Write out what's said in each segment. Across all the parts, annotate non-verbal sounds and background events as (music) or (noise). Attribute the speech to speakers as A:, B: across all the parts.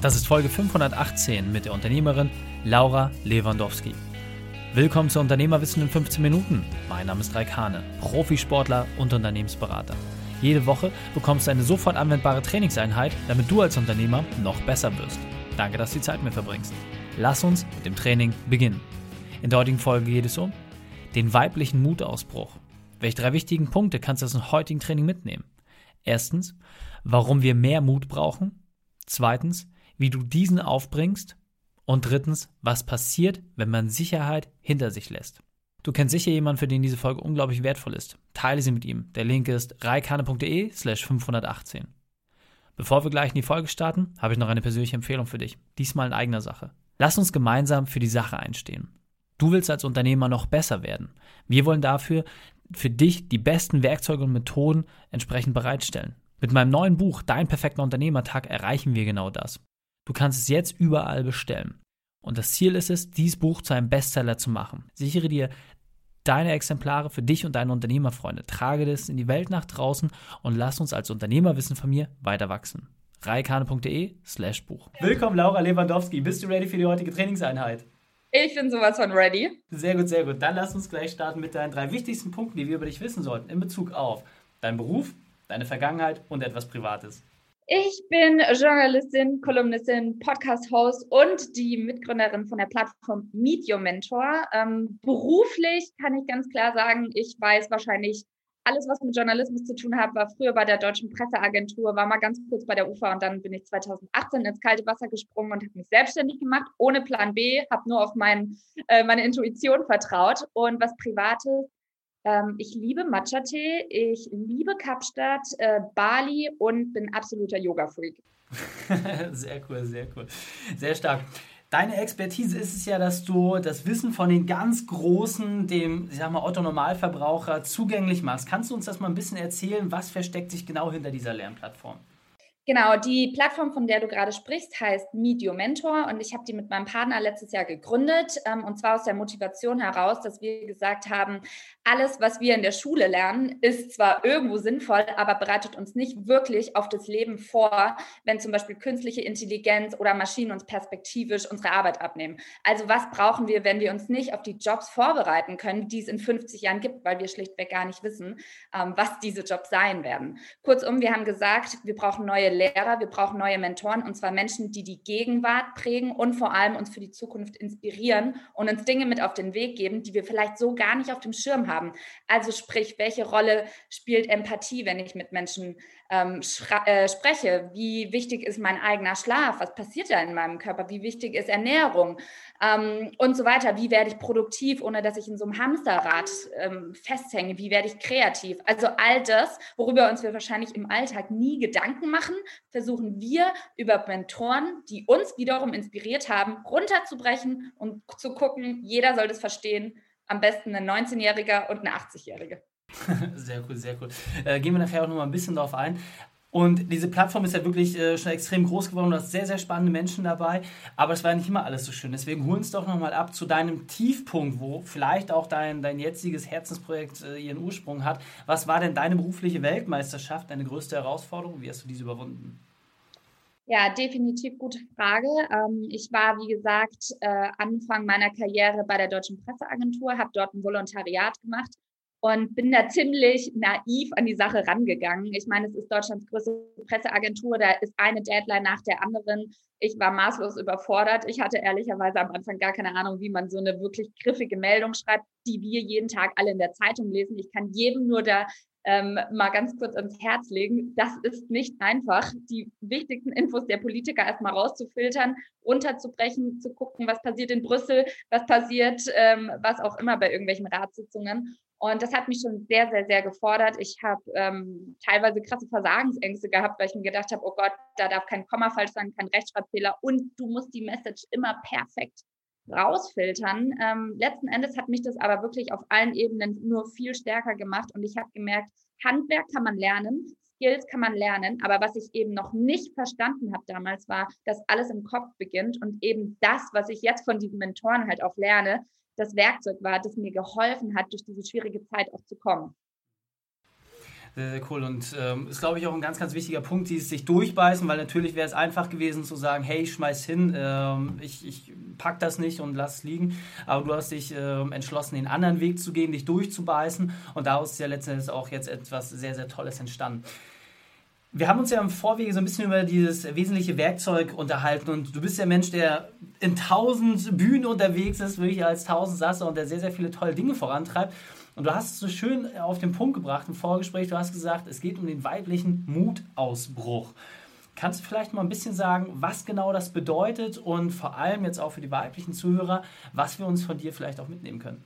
A: Das ist Folge 518 mit der Unternehmerin Laura Lewandowski. Willkommen zu Unternehmerwissen in 15 Minuten. Mein Name ist Raik Hane, Profisportler und Unternehmensberater. Jede Woche bekommst du eine sofort anwendbare Trainingseinheit, damit du als Unternehmer noch besser wirst. Danke, dass du die Zeit mit verbringst. Lass uns mit dem Training beginnen. In der heutigen Folge geht es um den weiblichen Mutausbruch. Welche drei wichtigen Punkte kannst du aus dem heutigen Training mitnehmen? Erstens, warum wir mehr Mut brauchen. Zweitens, wie du diesen aufbringst. Und drittens, was passiert, wenn man Sicherheit hinter sich lässt. Du kennst sicher jemanden, für den diese Folge unglaublich wertvoll ist. Teile sie mit ihm. Der Link ist reikane.de slash 518. Bevor wir gleich in die Folge starten, habe ich noch eine persönliche Empfehlung für dich. Diesmal in eigener Sache. Lass uns gemeinsam für die Sache einstehen. Du willst als Unternehmer noch besser werden. Wir wollen dafür für dich die besten Werkzeuge und Methoden entsprechend bereitstellen. Mit meinem neuen Buch Dein perfekter Unternehmertag erreichen wir genau das. Du kannst es jetzt überall bestellen. Und das Ziel ist es, dieses Buch zu einem Bestseller zu machen. Sichere dir deine Exemplare für dich und deine Unternehmerfreunde. Trage das in die Welt nach draußen und lass uns als Unternehmerwissen von mir weiter wachsen. reikane.de slash Buch. Willkommen, Laura Lewandowski. Bist du ready für die heutige Trainingseinheit?
B: Ich bin sowas von ready.
A: Sehr gut, sehr gut. Dann lass uns gleich starten mit deinen drei wichtigsten Punkten, die wir über dich wissen sollten in Bezug auf deinen Beruf, deine Vergangenheit und etwas Privates.
B: Ich bin Journalistin, Kolumnistin, Podcast-Host und die Mitgründerin von der Plattform Meet Your Mentor. Ähm, beruflich kann ich ganz klar sagen, ich weiß wahrscheinlich alles, was mit Journalismus zu tun hat, war früher bei der Deutschen Presseagentur, war mal ganz kurz bei der UFA und dann bin ich 2018 ins kalte Wasser gesprungen und habe mich selbstständig gemacht, ohne Plan B, habe nur auf mein, äh, meine Intuition vertraut. Und was Privates ähm, ich liebe Matcha-Tee, ich liebe Kapstadt, äh, Bali und bin absoluter Yoga-Freak. (laughs)
A: sehr cool, sehr cool. Sehr stark. Deine Expertise ist es ja, dass du das Wissen von den ganz Großen, dem, ich sag mal, Otto-Normalverbraucher zugänglich machst. Kannst du uns das mal ein bisschen erzählen? Was versteckt sich genau hinter dieser Lernplattform?
B: Genau, die Plattform, von der du gerade sprichst, heißt Medio Mentor und ich habe die mit meinem Partner letztes Jahr gegründet ähm, und zwar aus der Motivation heraus, dass wir gesagt haben, alles, was wir in der Schule lernen, ist zwar irgendwo sinnvoll, aber bereitet uns nicht wirklich auf das Leben vor, wenn zum Beispiel künstliche Intelligenz oder Maschinen uns perspektivisch unsere Arbeit abnehmen. Also was brauchen wir, wenn wir uns nicht auf die Jobs vorbereiten können, die es in 50 Jahren gibt, weil wir schlichtweg gar nicht wissen, ähm, was diese Jobs sein werden. Kurzum, wir haben gesagt, wir brauchen neue Lehrer, wir brauchen neue Mentoren und zwar Menschen, die die Gegenwart prägen und vor allem uns für die Zukunft inspirieren und uns Dinge mit auf den Weg geben, die wir vielleicht so gar nicht auf dem Schirm haben. Also sprich, welche Rolle spielt Empathie, wenn ich mit Menschen ähm, äh, spreche? Wie wichtig ist mein eigener Schlaf? Was passiert da in meinem Körper? Wie wichtig ist Ernährung? Ähm, und so weiter. Wie werde ich produktiv, ohne dass ich in so einem Hamsterrad ähm, festhänge? Wie werde ich kreativ? Also all das, worüber uns wir wahrscheinlich im Alltag nie Gedanken machen, versuchen wir über Mentoren, die uns wiederum inspiriert haben, runterzubrechen und zu gucken, jeder soll das verstehen. Am besten ein 19-Jähriger und eine 80-Jährige. (laughs)
A: sehr cool, sehr cool. Äh, gehen wir nachher auch noch mal ein bisschen drauf ein. Und diese Plattform ist ja wirklich äh, schon extrem groß geworden. Du hast sehr, sehr spannende Menschen dabei. Aber es war nicht immer alles so schön. Deswegen hol uns doch nochmal ab zu deinem Tiefpunkt, wo vielleicht auch dein, dein jetziges Herzensprojekt äh, ihren Ursprung hat. Was war denn deine berufliche Weltmeisterschaft, deine größte Herausforderung? Wie hast du diese überwunden?
B: Ja, definitiv gute Frage. Ähm, ich war, wie gesagt, äh, Anfang meiner Karriere bei der Deutschen Presseagentur, habe dort ein Volontariat gemacht und bin da ziemlich naiv an die Sache rangegangen. Ich meine, es ist Deutschlands größte Presseagentur, da ist eine Deadline nach der anderen. Ich war maßlos überfordert. Ich hatte ehrlicherweise am Anfang gar keine Ahnung, wie man so eine wirklich griffige Meldung schreibt, die wir jeden Tag alle in der Zeitung lesen. Ich kann jedem nur da ähm, mal ganz kurz ans Herz legen. Das ist nicht einfach, die wichtigsten Infos der Politiker erstmal rauszufiltern, runterzubrechen, zu gucken, was passiert in Brüssel, was passiert, ähm, was auch immer bei irgendwelchen Ratssitzungen. Und das hat mich schon sehr, sehr, sehr gefordert. Ich habe ähm, teilweise krasse Versagensängste gehabt, weil ich mir gedacht habe, oh Gott, da darf kein Komma falsch sein, kein Rechtschreibfehler und du musst die Message immer perfekt rausfiltern. Ähm, letzten Endes hat mich das aber wirklich auf allen Ebenen nur viel stärker gemacht und ich habe gemerkt, Handwerk kann man lernen, Skills kann man lernen, aber was ich eben noch nicht verstanden habe damals war, dass alles im Kopf beginnt und eben das, was ich jetzt von diesen Mentoren halt auch lerne, das Werkzeug war, das mir geholfen hat, durch diese schwierige Zeit auch zu kommen.
A: Sehr, sehr cool. Und ähm, ist, glaube ich, auch ein ganz, ganz wichtiger Punkt, dieses sich durchbeißen, weil natürlich wäre es einfach gewesen zu sagen, hey, ich schmeiß hin, ähm, ich, ich pack das nicht und lass es liegen. Aber du hast dich ähm, entschlossen, den anderen Weg zu gehen, dich durchzubeißen. Und daraus ist ja letztendlich auch jetzt etwas sehr, sehr Tolles entstanden. Wir haben uns ja im Vorwege so ein bisschen über dieses wesentliche Werkzeug unterhalten und du bist ein Mensch, der in tausend Bühnen unterwegs ist, wirklich als Tausendsasser und der sehr, sehr viele tolle Dinge vorantreibt. Und du hast es so schön auf den Punkt gebracht im Vorgespräch. Du hast gesagt, es geht um den weiblichen Mutausbruch. Kannst du vielleicht mal ein bisschen sagen, was genau das bedeutet und vor allem jetzt auch für die weiblichen Zuhörer, was wir uns von dir vielleicht auch mitnehmen können?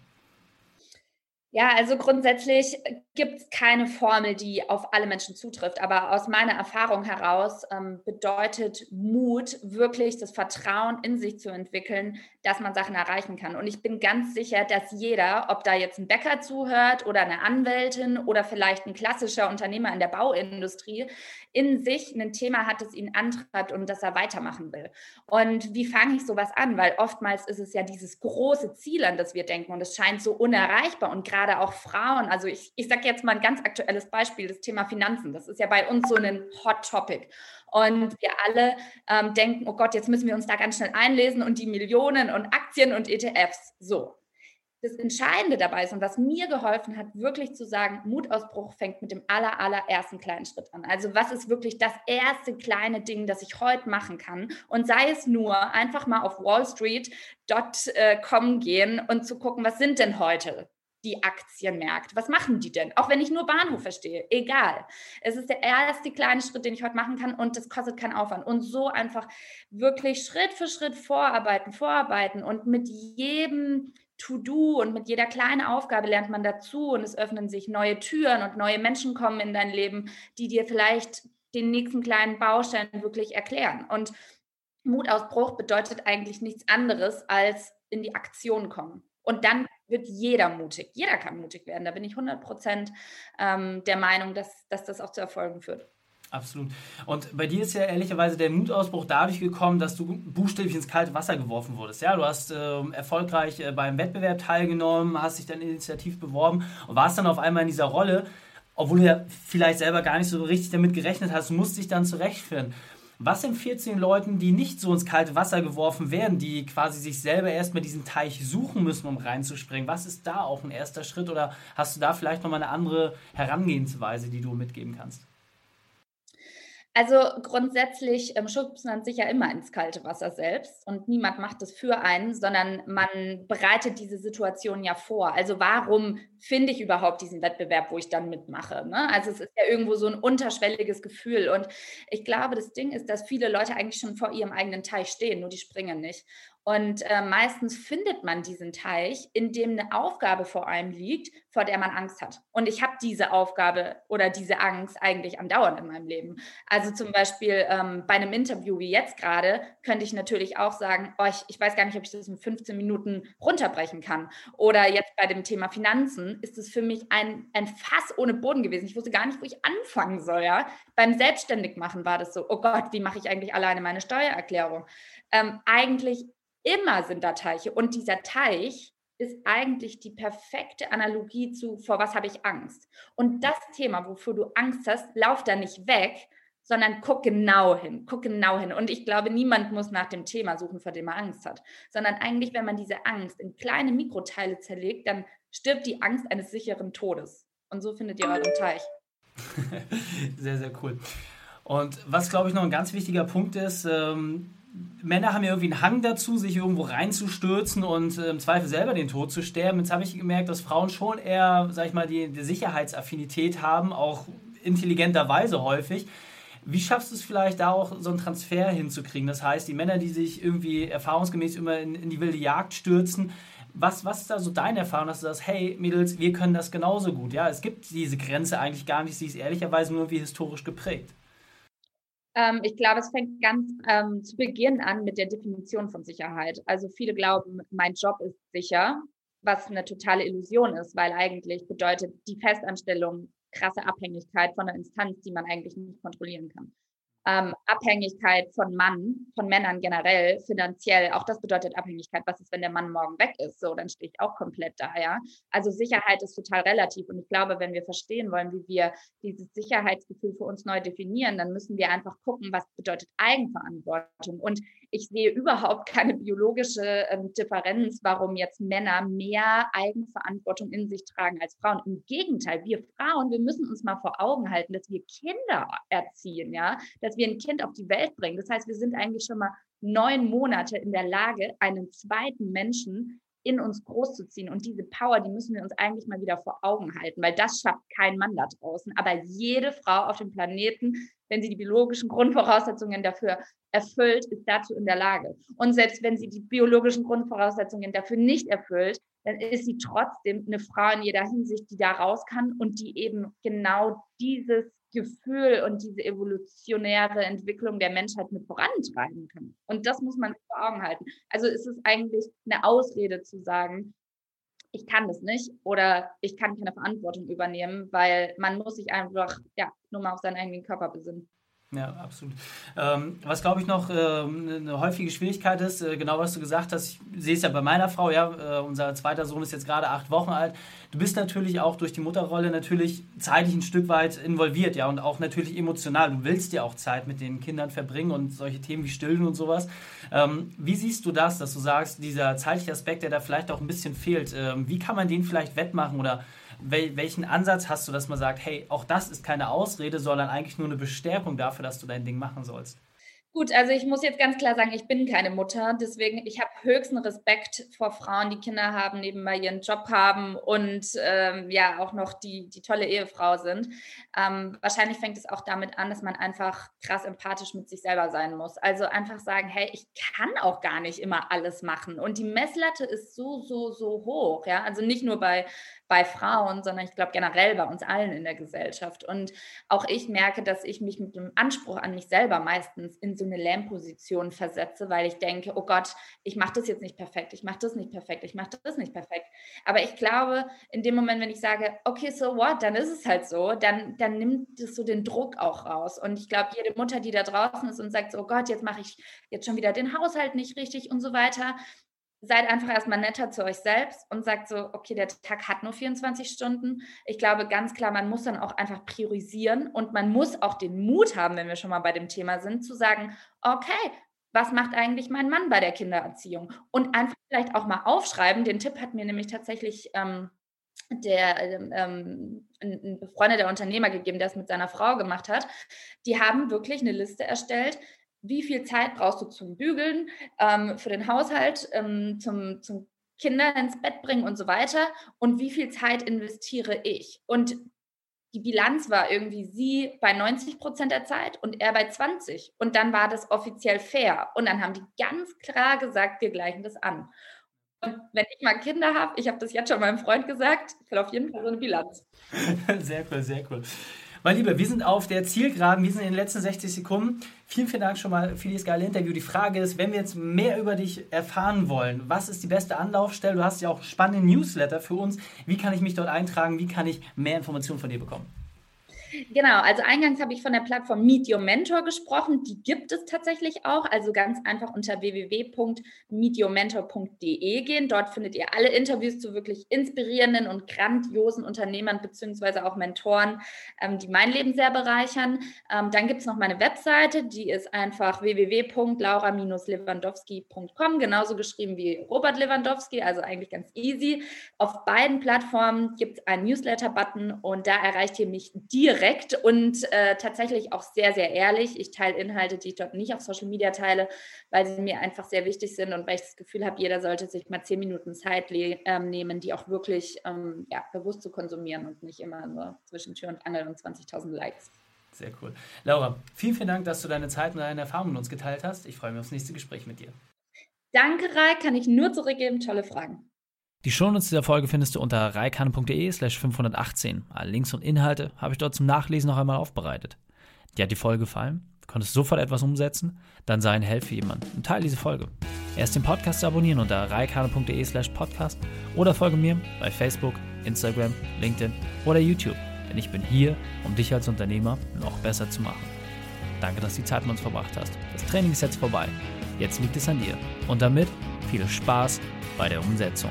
B: Ja, also grundsätzlich gibt es keine Formel, die auf alle Menschen zutrifft. Aber aus meiner Erfahrung heraus ähm, bedeutet Mut wirklich das Vertrauen in sich zu entwickeln, dass man Sachen erreichen kann. Und ich bin ganz sicher, dass jeder, ob da jetzt ein Bäcker zuhört oder eine Anwältin oder vielleicht ein klassischer Unternehmer in der Bauindustrie, in sich ein Thema hat, das ihn antreibt und das er weitermachen will. Und wie fange ich sowas an? Weil oftmals ist es ja dieses große Ziel, an das wir denken und es scheint so unerreichbar und gerade auch Frauen. Also ich, ich sage jetzt mal ein ganz aktuelles Beispiel, das Thema Finanzen. Das ist ja bei uns so ein Hot Topic. Und wir alle ähm, denken, oh Gott, jetzt müssen wir uns da ganz schnell einlesen und die Millionen und Aktien und ETFs. So das Entscheidende dabei ist und was mir geholfen hat, wirklich zu sagen, Mutausbruch fängt mit dem aller, allerersten kleinen Schritt an. Also was ist wirklich das erste kleine Ding, das ich heute machen kann? Und sei es nur einfach mal auf wallstreet.com gehen und zu gucken, was sind denn heute die Aktienmärkte? Was machen die denn? Auch wenn ich nur Bahnhof verstehe, egal. Es ist der erste kleine Schritt, den ich heute machen kann und das kostet keinen Aufwand. Und so einfach wirklich Schritt für Schritt vorarbeiten, vorarbeiten und mit jedem To-Do und mit jeder kleinen Aufgabe lernt man dazu und es öffnen sich neue Türen und neue Menschen kommen in dein Leben, die dir vielleicht den nächsten kleinen Baustein wirklich erklären. Und Mutausbruch bedeutet eigentlich nichts anderes als in die Aktion kommen. Und dann wird jeder mutig. Jeder kann mutig werden. Da bin ich 100 Prozent ähm, der Meinung, dass, dass das auch zu Erfolgen führt.
A: Absolut. Und bei dir ist ja ehrlicherweise der Mutausbruch dadurch gekommen, dass du buchstäblich ins kalte Wasser geworfen wurdest. Ja, du hast äh, erfolgreich äh, beim Wettbewerb teilgenommen, hast dich dann initiativ beworben und warst dann auf einmal in dieser Rolle, obwohl du ja vielleicht selber gar nicht so richtig damit gerechnet hast, musst dich dann zurechtfinden. Was empfiehlst du den Leuten, die nicht so ins kalte Wasser geworfen werden, die quasi sich selber erstmal diesen Teich suchen müssen, um reinzuspringen? Was ist da auch ein erster Schritt oder hast du da vielleicht nochmal eine andere Herangehensweise, die du mitgeben kannst?
B: Also grundsätzlich ähm, schubst man sich ja immer ins kalte Wasser selbst und niemand macht das für einen, sondern man bereitet diese Situation ja vor. Also warum finde ich überhaupt diesen Wettbewerb, wo ich dann mitmache? Ne? Also es ist ja irgendwo so ein unterschwelliges Gefühl und ich glaube, das Ding ist, dass viele Leute eigentlich schon vor ihrem eigenen Teich stehen, nur die springen nicht. Und äh, meistens findet man diesen Teich, in dem eine Aufgabe vor einem liegt, vor der man Angst hat. Und ich habe diese Aufgabe oder diese Angst eigentlich andauernd in meinem Leben. Also zum Beispiel ähm, bei einem Interview wie jetzt gerade könnte ich natürlich auch sagen, oh, ich, ich weiß gar nicht, ob ich das in 15 Minuten runterbrechen kann. Oder jetzt bei dem Thema Finanzen ist es für mich ein, ein Fass ohne Boden gewesen. Ich wusste gar nicht, wo ich anfangen soll. Ja? Beim Selbstständigmachen war das so, oh Gott, wie mache ich eigentlich alleine meine Steuererklärung? Ähm, eigentlich Immer sind da Teiche. Und dieser Teich ist eigentlich die perfekte Analogie zu, vor was habe ich Angst. Und das Thema, wofür du Angst hast, lauf da nicht weg, sondern guck genau hin, guck genau hin. Und ich glaube, niemand muss nach dem Thema suchen, vor dem er Angst hat, sondern eigentlich, wenn man diese Angst in kleine Mikroteile zerlegt, dann stirbt die Angst eines sicheren Todes. Und so findet ihr euren Teich. (laughs)
A: sehr, sehr cool. Und was, glaube ich, noch ein ganz wichtiger Punkt ist, ähm, Männer haben ja irgendwie einen Hang dazu, sich irgendwo reinzustürzen und äh, im Zweifel selber den Tod zu sterben. Jetzt habe ich gemerkt, dass Frauen schon eher, sag ich mal, die, die Sicherheitsaffinität haben, auch intelligenterweise häufig. Wie schaffst du es vielleicht da auch so einen Transfer hinzukriegen? Das heißt, die Männer, die sich irgendwie erfahrungsgemäß immer in, in die wilde Jagd stürzen, was, was ist da so deine Erfahrung, dass du sagst, hey Mädels, wir können das genauso gut? Ja, es gibt diese Grenze eigentlich gar nicht, sie ist ehrlicherweise nur wie historisch geprägt.
B: Ähm, ich glaube, es fängt ganz ähm, zu Beginn an mit der Definition von Sicherheit. Also viele glauben, mein Job ist sicher, was eine totale Illusion ist, weil eigentlich bedeutet die Festanstellung krasse Abhängigkeit von einer Instanz, die man eigentlich nicht kontrollieren kann. Ähm, Abhängigkeit von Mann, von Männern generell, finanziell, auch das bedeutet Abhängigkeit. Was ist, wenn der Mann morgen weg ist? So, dann stehe ich auch komplett da, ja. Also Sicherheit ist total relativ. Und ich glaube, wenn wir verstehen wollen, wie wir dieses Sicherheitsgefühl für uns neu definieren, dann müssen wir einfach gucken, was bedeutet Eigenverantwortung. Und ich sehe überhaupt keine biologische ähm, Differenz, warum jetzt Männer mehr Eigenverantwortung in sich tragen als Frauen. Im Gegenteil, wir Frauen, wir müssen uns mal vor Augen halten, dass wir Kinder erziehen, ja, dass wir ein Kind auf die Welt bringen. Das heißt, wir sind eigentlich schon mal neun Monate in der Lage, einen zweiten Menschen in uns großzuziehen. Und diese Power, die müssen wir uns eigentlich mal wieder vor Augen halten, weil das schafft kein Mann da draußen. Aber jede Frau auf dem Planeten, wenn sie die biologischen Grundvoraussetzungen dafür erfüllt, ist dazu in der Lage. Und selbst wenn sie die biologischen Grundvoraussetzungen dafür nicht erfüllt, dann ist sie trotzdem eine Frau in jeder Hinsicht, die da raus kann und die eben genau dieses Gefühl und diese evolutionäre Entwicklung der Menschheit mit vorantreiben kann. Und das muss man vor Augen halten. Also ist es eigentlich eine Ausrede zu sagen, ich kann das nicht oder ich kann keine Verantwortung übernehmen, weil man muss sich einfach ja nur mal auf seinen eigenen Körper besinnen.
A: Ja, absolut. Ähm, was glaube ich noch äh, eine häufige Schwierigkeit ist, äh, genau was du gesagt hast, ich sehe es ja bei meiner Frau, ja, äh, unser zweiter Sohn ist jetzt gerade acht Wochen alt. Du bist natürlich auch durch die Mutterrolle natürlich zeitlich ein Stück weit involviert, ja, und auch natürlich emotional. Du willst ja auch Zeit mit den Kindern verbringen und solche Themen wie Stillen und sowas. Ähm, wie siehst du das, dass du sagst, dieser zeitliche Aspekt, der da vielleicht auch ein bisschen fehlt, ähm, wie kann man den vielleicht wettmachen oder wel, welchen Ansatz hast du, dass man sagt, hey, auch das ist keine Ausrede, sondern eigentlich nur eine Bestärkung dafür, dass du dein Ding machen sollst?
B: Gut, also ich muss jetzt ganz klar sagen, ich bin keine Mutter. Deswegen, ich habe höchsten Respekt vor Frauen, die Kinder haben, nebenbei ihren Job haben und ähm, ja auch noch die, die tolle Ehefrau sind. Ähm, wahrscheinlich fängt es auch damit an, dass man einfach krass empathisch mit sich selber sein muss. Also einfach sagen, hey, ich kann auch gar nicht immer alles machen. Und die Messlatte ist so, so, so hoch. Ja, also nicht nur bei bei Frauen, sondern ich glaube generell bei uns allen in der Gesellschaft. Und auch ich merke, dass ich mich mit dem Anspruch an mich selber meistens in so eine Lärmposition versetze, weil ich denke, oh Gott, ich mache das jetzt nicht perfekt, ich mache das nicht perfekt, ich mache das nicht perfekt. Aber ich glaube, in dem Moment, wenn ich sage, okay, so what, dann ist es halt so, dann, dann nimmt es so den Druck auch raus. Und ich glaube, jede Mutter, die da draußen ist und sagt, so, oh Gott, jetzt mache ich jetzt schon wieder den Haushalt nicht richtig und so weiter, seid einfach erstmal netter zu euch selbst und sagt so, okay, der Tag hat nur 24 Stunden. Ich glaube ganz klar, man muss dann auch einfach priorisieren und man muss auch den Mut haben, wenn wir schon mal bei dem Thema sind, zu sagen, okay, was macht eigentlich mein Mann bei der Kindererziehung? Und einfach vielleicht auch mal aufschreiben. Den Tipp hat mir nämlich tatsächlich ähm, der ähm, ähm ein befreundeter Unternehmer gegeben, der es mit seiner Frau gemacht hat. Die haben wirklich eine Liste erstellt, wie viel Zeit brauchst du zum Bügeln, ähm, für den Haushalt, ähm, zum, zum Kinder ins Bett bringen und so weiter und wie viel Zeit investiere ich. Und die Bilanz war irgendwie sie bei 90 Prozent der Zeit und er bei 20. Und dann war das offiziell fair. Und dann haben die ganz klar gesagt, wir gleichen das an. Und wenn ich mal Kinder habe, ich habe das jetzt schon meinem Freund gesagt, ich will auf jeden Fall so eine Bilanz. (laughs)
A: Sehr cool, sehr cool. Mein Lieber, wir sind auf der Zielgeraden, wir sind in den letzten 60 Sekunden. Vielen, vielen Dank schon mal für dieses geile Interview. Die Frage ist, wenn wir jetzt mehr über dich erfahren wollen, was ist die beste Anlaufstelle? Du hast ja auch spannende Newsletter für uns. Wie kann ich mich dort eintragen? Wie kann ich mehr Informationen von dir bekommen?
B: Genau, also eingangs habe ich von der Plattform Meet Your Mentor gesprochen. Die gibt es tatsächlich auch. Also ganz einfach unter www.meetyourmentor.de gehen. Dort findet ihr alle Interviews zu wirklich inspirierenden und grandiosen Unternehmern beziehungsweise auch Mentoren, ähm, die mein Leben sehr bereichern. Ähm, dann gibt es noch meine Webseite, die ist einfach www.laura-lewandowski.com, genauso geschrieben wie Robert Lewandowski, also eigentlich ganz easy. Auf beiden Plattformen gibt es einen Newsletter-Button und da erreicht ihr mich direkt direkt und äh, tatsächlich auch sehr, sehr ehrlich. Ich teile Inhalte, die ich dort nicht auf Social Media teile, weil sie mir einfach sehr wichtig sind und weil ich das Gefühl habe, jeder sollte sich mal zehn Minuten Zeit ähm, nehmen, die auch wirklich ähm, ja, bewusst zu konsumieren und nicht immer nur zwischen Tür und Angel und 20.000 Likes.
A: Sehr cool. Laura, vielen, vielen Dank, dass du deine Zeit und deine Erfahrungen mit uns geteilt hast. Ich freue mich aufs nächste Gespräch mit dir.
B: Danke, Rai. Kann ich nur zurückgeben. Tolle Fragen.
A: Die Shownotes dieser Folge findest du unter reikane.de slash 518. Alle Links und Inhalte habe ich dort zum Nachlesen noch einmal aufbereitet. Dir hat die Folge gefallen? Du konntest sofort etwas umsetzen? Dann sei ein Held für jemanden und teile diese Folge. Erst den Podcast zu abonnieren unter reikane.de slash podcast oder folge mir bei Facebook, Instagram, LinkedIn oder YouTube, denn ich bin hier, um dich als Unternehmer noch besser zu machen. Danke, dass du die Zeit mit uns verbracht hast. Das Training ist jetzt vorbei. Jetzt liegt es an dir. Und damit viel Spaß bei der Umsetzung.